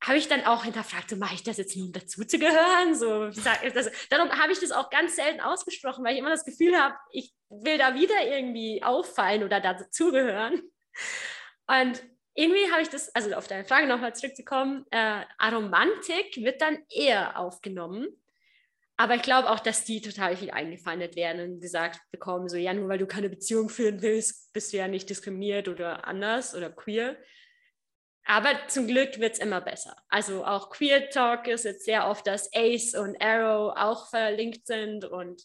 S4: habe ich dann auch hinterfragt, so mache ich das jetzt nur, um dazu zu gehören? So, das, darum habe ich das auch ganz selten ausgesprochen, weil ich immer das Gefühl habe, ich will da wieder irgendwie auffallen oder dazugehören. Und irgendwie habe ich das, also auf deine Frage nochmal zurückzukommen, äh, Aromantik wird dann eher aufgenommen. Aber ich glaube auch, dass die total viel eingefeindet werden und gesagt bekommen, so ja, nur weil du keine Beziehung führen willst, bist du ja nicht diskriminiert oder anders oder queer. Aber zum Glück wird es immer besser. Also auch Queer Talk ist jetzt sehr oft, dass Ace und Arrow auch verlinkt sind und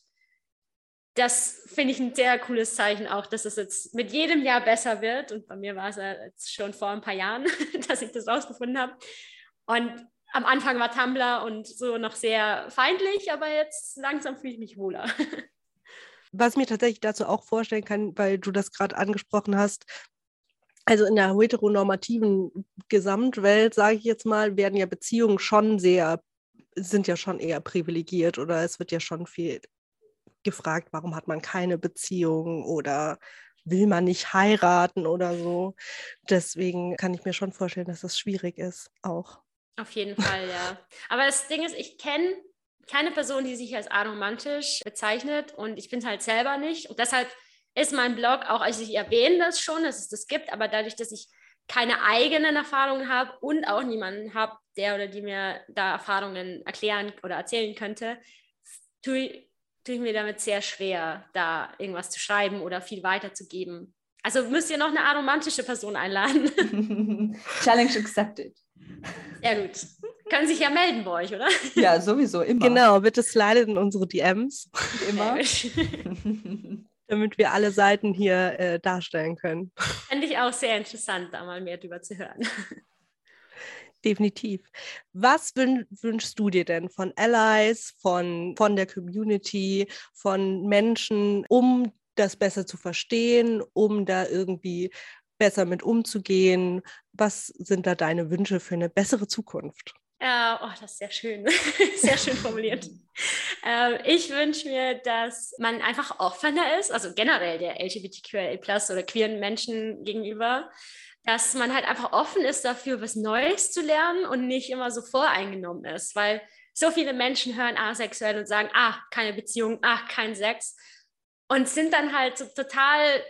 S4: das finde ich ein sehr cooles Zeichen auch, dass es jetzt mit jedem Jahr besser wird. Und bei mir war es ja jetzt schon vor ein paar Jahren, *laughs* dass ich das rausgefunden habe. Und am Anfang war Tumblr und so noch sehr feindlich, aber jetzt langsam fühle ich mich wohler. *laughs*
S5: Was ich mir tatsächlich dazu auch vorstellen kann, weil du das gerade angesprochen hast, also in der heteronormativen Gesamtwelt, sage ich jetzt mal, werden ja Beziehungen schon sehr, sind ja schon eher privilegiert oder es wird ja schon viel gefragt, warum hat man keine Beziehung oder will man nicht heiraten oder so. Deswegen kann ich mir schon vorstellen, dass das schwierig ist auch.
S4: Auf jeden Fall, ja. Aber das Ding ist, ich kenne keine Person, die sich als aromantisch bezeichnet und ich bin es halt selber nicht. Und deshalb ist mein Blog auch, also ich erwähne das schon, dass es das gibt, aber dadurch, dass ich keine eigenen Erfahrungen habe und auch niemanden habe, der oder die mir da Erfahrungen erklären oder erzählen könnte, tue, tue ich mir damit sehr schwer, da irgendwas zu schreiben oder viel weiterzugeben. Also müsst ihr noch eine aromantische Person einladen. *laughs* *laughs*
S3: Challenge accepted.
S4: Sehr gut. Können sich ja melden bei euch, oder?
S3: Ja, sowieso, immer.
S5: Genau, bitte slidet in unsere DMs,
S3: Immer. *laughs*
S5: damit wir alle Seiten hier äh, darstellen können.
S4: Fände ich auch sehr interessant, da mal mehr drüber zu hören.
S5: Definitiv. Was wün wünschst du dir denn von Allies, von, von der Community, von Menschen, um das besser zu verstehen, um da irgendwie besser mit umzugehen? Was sind da deine Wünsche für eine bessere Zukunft?
S4: Äh, oh, das ist sehr schön. *laughs* sehr schön formuliert. Äh, ich wünsche mir, dass man einfach offener ist, also generell der LGBTQIA oder queeren Menschen gegenüber, dass man halt einfach offen ist dafür, was Neues zu lernen und nicht immer so voreingenommen ist, weil so viele Menschen hören asexuell und sagen, ah, keine Beziehung, ah, kein Sex und sind dann halt so total,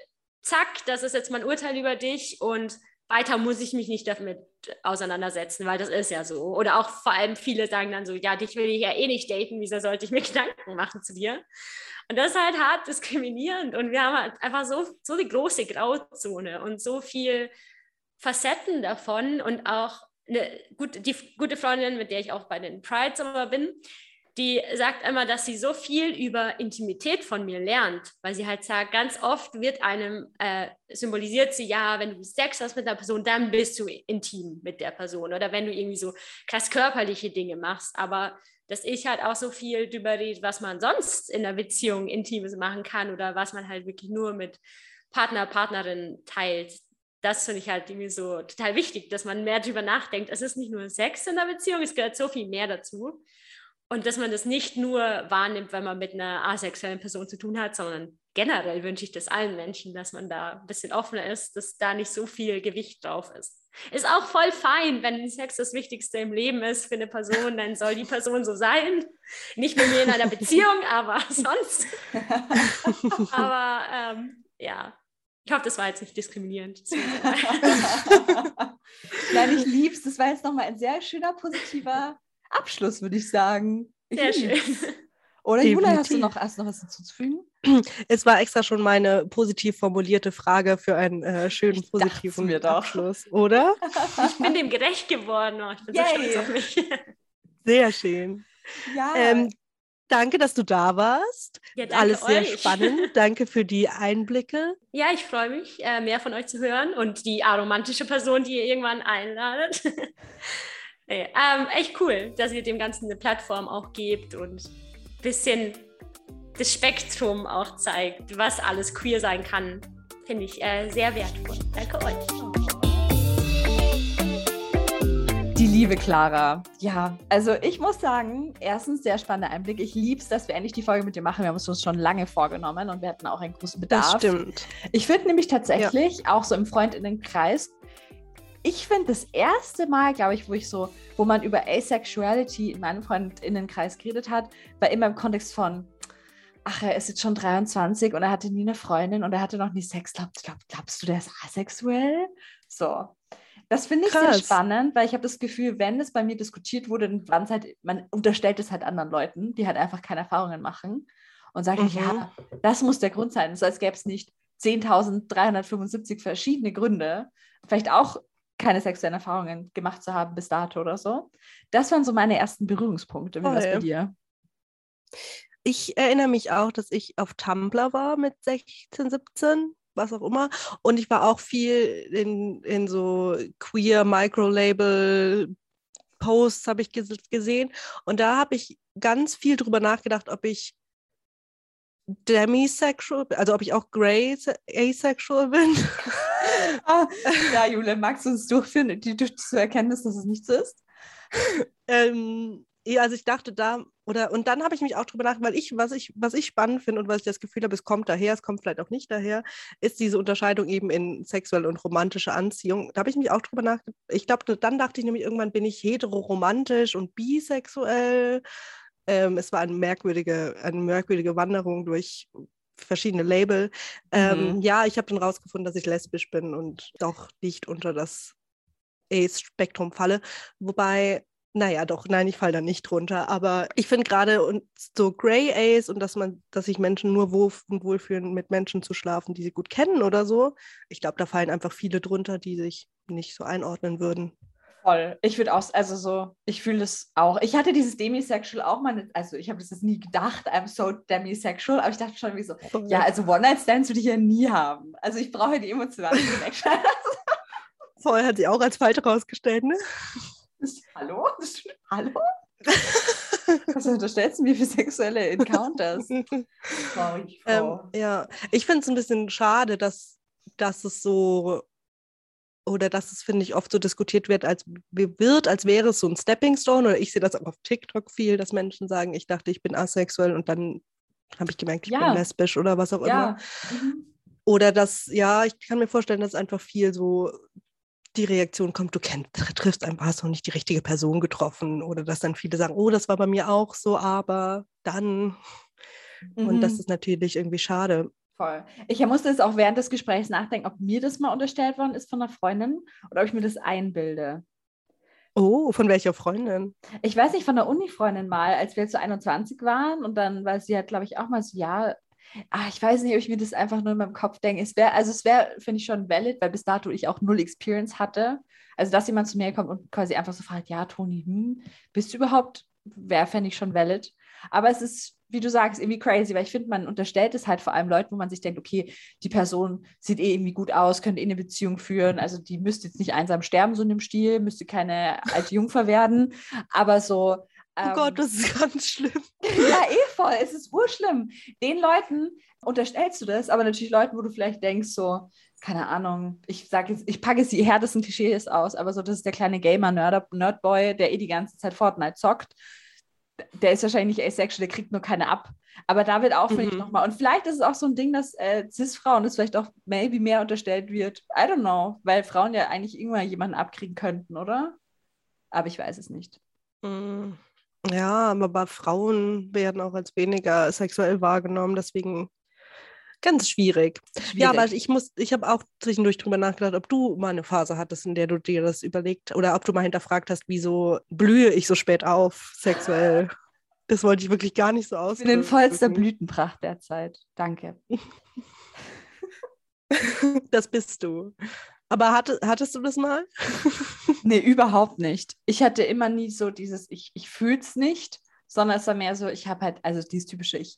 S4: zack, das ist jetzt mein Urteil über dich und weiter muss ich mich nicht damit auseinandersetzen, weil das ist ja so. Oder auch vor allem viele sagen dann so, ja, dich will ich ja eh nicht daten, wieso sollte ich mir *laughs* Gedanken machen zu dir? Und das ist halt hart diskriminierend und wir haben halt einfach so, so die große Grauzone und so viel Facetten davon und auch eine gute, die gute Freundin, mit der ich auch bei den Prides immer bin, die sagt immer, dass sie so viel über Intimität von mir lernt, weil sie halt sagt, ganz oft wird einem äh, symbolisiert sie, ja, wenn du Sex hast mit einer Person, dann bist du intim mit der Person oder wenn du irgendwie so krass körperliche Dinge machst, aber dass ich halt auch so viel darüber rede, was man sonst in einer Beziehung Intimes machen kann oder was man halt wirklich nur mit Partner, Partnerin teilt. Das finde ich halt irgendwie so total wichtig, dass man mehr darüber nachdenkt. Es ist nicht nur Sex in der Beziehung, es gehört so viel mehr dazu. Und dass man das nicht nur wahrnimmt, wenn man mit einer asexuellen Person zu tun hat, sondern generell wünsche ich das allen Menschen, dass man da ein bisschen offener ist, dass da nicht so viel Gewicht drauf ist. Ist auch voll fein, wenn Sex das Wichtigste im Leben ist für eine Person, dann soll die Person so sein. Nicht mit mir in einer Beziehung, *laughs* aber sonst. *laughs* aber ähm, ja, ich hoffe, das war jetzt nicht diskriminierend. *laughs*
S3: Nein, ich lieb's. Das war jetzt nochmal ein sehr schöner, positiver Abschluss, würde ich sagen. Ich
S4: Sehr schön.
S3: Oder Jula, hast du
S5: Definitiv.
S3: noch, hast noch was hinzuzufügen?
S5: Es war extra schon meine positiv formulierte Frage für einen äh, schönen
S3: Ich
S5: positiven
S3: mir doch.
S5: Abschluss, oder?
S4: Ich bin dem gerecht geworden. Oh, ich bin so
S3: Yay.
S4: stolz auf mich.
S5: Sehr schön.
S3: Ja.
S5: Ähm, danke, dass du da warst.
S4: Ja, danke
S5: Alles sehr
S4: euch.
S5: spannend. *laughs* Danke für die Einblicke.
S4: Ja, ich freue mich, äh, mehr von euch zu hören und die aromantische Person, die ihr irgendwann einladet. *laughs* nee, ähm, echt cool, dass ihr dem Ganzen eine Plattform auch gebt und ein bisschen das Spektrum auch zeigt, was alles queer sein kann. Finde ich äh, sehr wertvoll. Danke euch.
S3: Die liebe Clara. Ja, also ich muss sagen, erstens sehr spannender Einblick. Ich liebe es, dass wir endlich die Folge mit dir machen. Wir haben es uns schon lange vorgenommen und wir hatten auch einen großen Bedarf.
S5: Das stimmt.
S3: Ich finde nämlich tatsächlich, auch so im Freundinnenkreis, ich finde das erste Mal, glaube ich, wo ich so, wo man über Asexuality in meinem Freundinnenkreis geredet hat, war immer im Kontext von, ach, er ist jetzt schon 23 und er hatte nie eine Freundin und er hatte noch nie Sex. Glaub, glaub, glaubst du, der ist asexuell? So. Das finde ich sehr
S5: Krass.
S3: spannend, weil ich habe das Gefühl, wenn es bei mir diskutiert wurde, dann waren es halt, man unterstellt es halt anderen Leuten, die halt einfach keine Erfahrungen machen und sagt,
S5: Mhm.
S3: ja, das muss der Grund sein. So als gäbe es nicht 10.375 verschiedene Gründe, vielleicht auch keine sexuellen Erfahrungen gemacht zu haben bis dato oder so. Das waren so meine ersten Berührungspunkte. Wie war es bei dir?
S5: Ich erinnere mich auch, dass ich auf Tumblr war mit 16, 17, was auch immer. Und ich war auch viel in, in so queer Microlabel Posts habe ich ges gesehen. Und da habe ich ganz viel drüber nachgedacht, ob ich demisexual, also ob ich auch grey asexual bin. *laughs*
S3: Ah, ja, Jule, magst du uns durchführen, die durch zur Erkenntnis, dass es nicht so ist?
S5: ähm, ja, also ich dachte da, oder und dann habe ich mich auch drüber nach, weil ich, was ich, was ich spannend finde und was ich das Gefühl habe, es kommt daher, es kommt vielleicht auch nicht daher, ist diese Unterscheidung eben in sexuelle und romantische Anziehung. Da habe ich mich auch drüber nachgedacht. Ich glaube, dann dachte ich nämlich, irgendwann bin ich heteroromantisch und bisexuell. Ähm, es war eine merkwürdige, eine merkwürdige Wanderung durch verschiedene Label. Ähm,
S3: Mhm.
S5: ja, ich habe dann rausgefunden, dass ich lesbisch bin und doch nicht unter das Ace-Spektrum falle. Wobei Naja, doch, nein, ich falle da nicht drunter. Aber ich finde gerade und so Grey Ace und dass man, dass sich Menschen nur wohl und wohlfühlen, mit Menschen zu schlafen, die sie gut kennen oder so. Ich glaube, da fallen einfach viele drunter, die sich nicht so einordnen würden.
S3: Voll. Ich würde auch, also so, ich fühle das auch. Ich hatte dieses Demisexual auch mal, also ich habe das jetzt nie gedacht, I'm so demisexual, aber ich dachte schon wie so,
S5: Oh,
S3: ja, also One-Night-Stands würde ich ja nie haben. Also ich brauche die emotionale Connection. *laughs*
S5: Vorher hat sie auch als falsch rausgestellt, ne?
S3: Hallo? Hallo? Was unterstellst du mir für sexuelle Encounters? Frau, ich
S5: Ähm, ja, ich finde es ein bisschen schade, dass, dass es so oder dass es, finde ich, oft so diskutiert wird, als wird, als wäre es so ein Stepping Stone. Oder ich sehe das auch auf TikTok viel, dass Menschen sagen, ich dachte, ich bin asexuell und dann habe ich gemerkt, ich
S3: Ja.
S5: bin lesbisch oder was auch immer.
S3: Ja. Mhm.
S5: Oder dass, ja, ich kann mir vorstellen, dass einfach viel so die Reaktion kommt, du kennst, triffst einfach, hast noch nicht die richtige Person getroffen. Oder dass dann viele sagen, oh, das war bei mir auch so, aber dann. Und das
S3: Mhm.
S5: ist natürlich irgendwie schade.
S3: Voll. Ich musste jetzt auch während des Gesprächs nachdenken, ob mir das mal unterstellt worden ist von einer Freundin oder ob ich mir das einbilde.
S5: Oh, von welcher Freundin?
S3: Ich weiß nicht, von der Uni-Freundin mal, als wir zu 21 waren und dann war sie halt, glaube ich, auch mal so, ja, ah, ich weiß nicht, ob ich mir das einfach nur in meinem Kopf denke. Es wäre, also es wäre, finde ich schon valid, weil bis dato ich auch null Experience hatte. Also, dass jemand zu mir kommt und quasi einfach so fragt, ja, Toni, hm, bist du überhaupt, wäre, fände ich schon valid. Aber es ist, wie du sagst, irgendwie crazy, weil ich finde, man unterstellt es halt vor allem Leuten, wo man sich denkt, okay, die Person sieht eh irgendwie gut aus, könnte eh eine Beziehung führen, also die müsste jetzt nicht einsam sterben, so in dem Stil, müsste keine alte Jungfer werden, aber so.
S5: Oh
S3: ähm,
S5: Gott, das ist ganz schlimm. *laughs*
S3: ja, eh voll. Es ist urschlimm. Den Leuten unterstellst du das, aber natürlich Leuten, wo du vielleicht denkst, so, keine Ahnung, ich sage jetzt, ich packe jetzt die härtesten Klischees aus, aber so, das ist der kleine Gamer-Nerdboy, der eh die ganze Zeit Fortnite zockt. Der ist wahrscheinlich nicht asexual, der kriegt nur keine ab. Aber da wird auch, finde ich,
S5: Mhm.
S3: nochmal. Und vielleicht ist es auch so ein Ding, dass äh, Cis-Frauen das vielleicht auch maybe mehr unterstellt wird. I don't know, weil Frauen ja eigentlich irgendwann jemanden abkriegen könnten, oder? Aber ich weiß es nicht.
S5: Mm, Ja, aber bei Frauen werden auch als weniger sexuell wahrgenommen, deswegen ganz schwierig. Ja, aber
S3: Schwierig.
S5: ich muss, ich habe auch zwischendurch drüber nachgedacht, ob du mal eine Phase hattest, in der du dir das überlegt oder ob du mal hinterfragt hast, wieso blühe ich so spät auf sexuell. Das wollte ich wirklich gar nicht so
S3: bin in
S5: ausdrücken.
S3: vollster Blütenpracht derzeit. Danke. *laughs*
S5: Das bist du. Aber hatte, hattest du das mal? *laughs*
S3: Nee, überhaupt nicht. Ich hatte immer nie so dieses, ich, ich fühle es nicht, sondern es war mehr so, ich habe halt, also dieses typische, ich,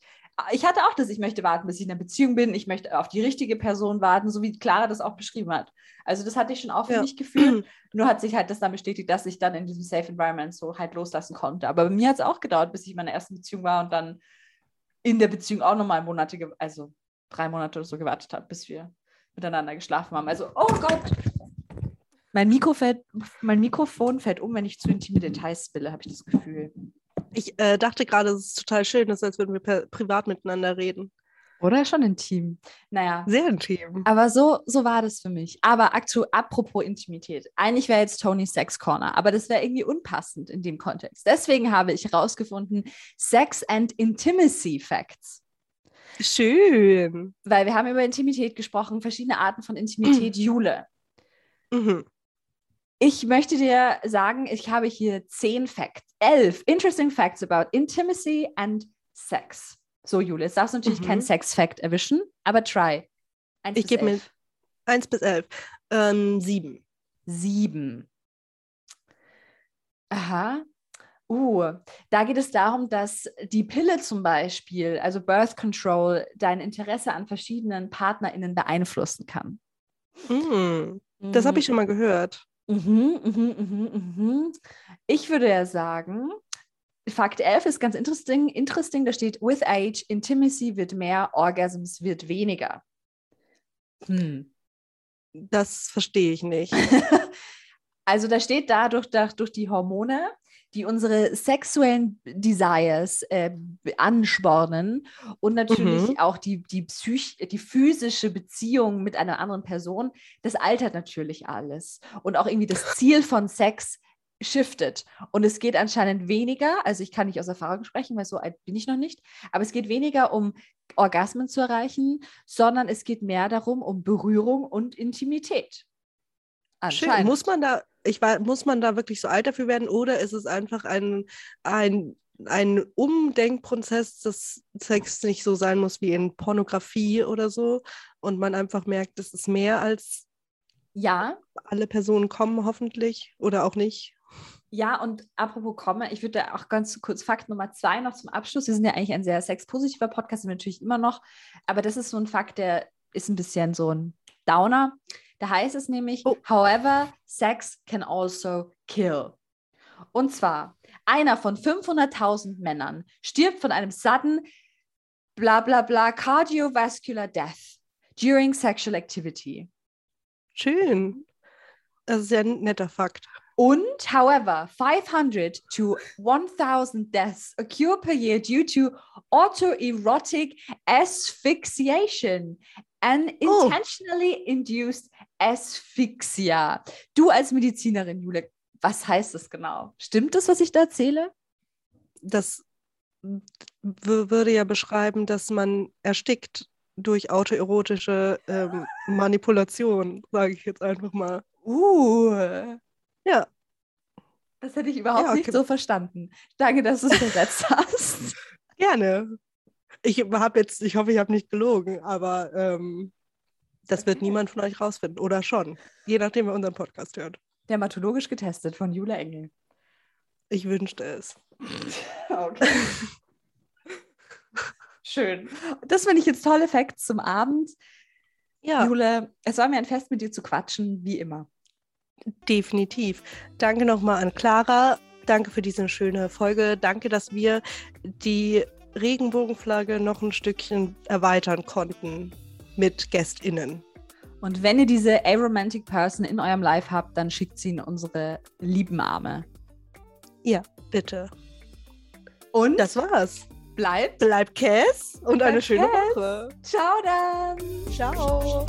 S3: ich hatte auch das, ich möchte warten, bis ich in einer Beziehung bin, ich möchte auf die richtige Person warten, so wie Clara das auch beschrieben hat. Also das hatte ich schon auch für
S5: Ja.
S3: mich gefühlt, *clears throat* nur hat sich halt das dann bestätigt, dass ich dann in diesem Safe Environment so halt loslassen konnte. Aber bei mir hat es auch gedauert, bis ich in meiner ersten Beziehung war und dann in der Beziehung auch nochmal Monate, also drei Monate oder so gewartet habe, bis wir miteinander geschlafen haben. Also, oh Gott, mein, Mikro fällt, mein Mikrofon fällt um, wenn ich zu intime Details spille, habe ich das Gefühl.
S5: Ich äh, dachte gerade, es ist total schön, ist, als würden wir privat miteinander reden.
S3: Oder schon intim. Naja.
S5: Sehr intim.
S3: Aber so, so war das für mich. Aber aktu apropos Intimität. Eigentlich wäre jetzt Tony Sex Corner, aber das wäre irgendwie unpassend in dem Kontext. Deswegen habe ich herausgefunden, Sex and Intimacy Facts.
S5: Schön.
S3: Weil wir haben über Intimität gesprochen, verschiedene Arten von Intimität. *clears throat* Jule,
S5: Mhm.
S3: Ich möchte dir sagen, ich habe hier zehn Facts, elf interesting Facts about Intimacy and Sex. So, Jule, jetzt darfst du natürlich
S5: Mhm.
S3: keinen Sex-Fact erwischen, aber try. Eins
S5: Ich gebe mir eins bis elf. Ähm, sieben.
S3: Sieben. Aha. Uh, da geht es darum, dass die Pille zum Beispiel, also Birth Control, dein Interesse an verschiedenen PartnerInnen beeinflussen kann.
S5: Mhm. Das habe ich schon mal gehört.
S3: Mhm, mhm, mhm, mhm. Ich würde ja sagen, Fakt 11 ist ganz interesting. Interesting, da steht, with age, intimacy wird mehr, Orgasms wird weniger. Hm.
S5: Das verstehe ich nicht. *laughs*
S3: Also da steht dadurch durch, durch die Hormone, die unsere sexuellen Desires äh, anspornen und natürlich
S5: Mhm.
S3: auch die, die, Psych die physische Beziehung mit einer anderen Person, das altert natürlich alles. Und auch irgendwie das Ziel von Sex shiftet. Und es geht anscheinend weniger, also ich kann nicht aus Erfahrung sprechen, weil so alt bin ich noch nicht, aber es geht weniger um Orgasmen zu erreichen, sondern es geht mehr darum, um Berührung und Intimität. Anscheinend.
S5: Muss man da, ich war, muss man da wirklich so alt dafür werden oder ist es einfach ein, ein, ein Umdenkprozess, dass Sex nicht so sein muss wie in Pornografie oder so und man einfach merkt, es ist mehr als
S3: Ja,
S5: alle Personen kommen hoffentlich oder auch nicht.
S3: Ja, und apropos komme, ich würde auch ganz kurz Fakt Nummer zwei noch zum Abschluss. Wir sind ja eigentlich ein sehr sexpositiver Podcast, sind wir natürlich immer noch. Aber das ist so ein Fakt, der ist ein bisschen so ein Downer. Da heißt es nämlich,
S5: Oh.
S3: however, sex can also kill. Und zwar, einer von 500.000 Männern stirbt von einem sudden bla bla bla cardiovascular death during sexual activity.
S5: Schön. Das ist ja ein netter Fakt.
S3: Und, however, 500 to 1000 deaths occur per year due to autoerotic asphyxiation, an
S5: Oh.
S3: intentionally induced asphyxia. Du als Medizinerin, Jule, was heißt das genau? Stimmt das, was ich da erzähle?
S5: Das würde ja beschreiben, dass man erstickt durch autoerotische ähm, Manipulation, sage ich jetzt einfach mal.
S3: Uh,
S5: Ja,
S3: das hätte ich überhaupt
S5: Ja,
S3: nicht
S5: okay.
S3: so verstanden. Danke, dass du es übersetzt hast. *laughs*
S5: gerne. Ich habe jetzt, ich hoffe, ich habe nicht gelogen, aber ähm, das wird niemand von euch rausfinden. Oder schon. Je nachdem, wer unseren Podcast hört.
S3: Dermatologisch getestet von Jule Engel.
S5: Ich wünschte es. *laughs*
S3: Okay. Schön. Das finde ich jetzt tolle Facts zum Abend.
S5: Ja,
S3: Jule, es war mir ein Fest, mit dir zu quatschen, wie immer.
S5: definitiv. Danke nochmal an Clara. Danke für diese schöne Folge. Danke, dass wir die Regenbogenflagge noch ein Stückchen erweitern konnten mit GästInnen.
S3: Und wenn ihr diese aromantic Person in eurem Life habt, dann schickt sie in unsere lieben Arme.
S5: Bitte.
S3: Und
S5: Das war's.
S3: bleibt.
S5: Bleibt Cass und eine
S3: Bleibt
S5: schöne
S3: Cass.
S5: Woche.
S3: Ciao dann.
S5: Ciao.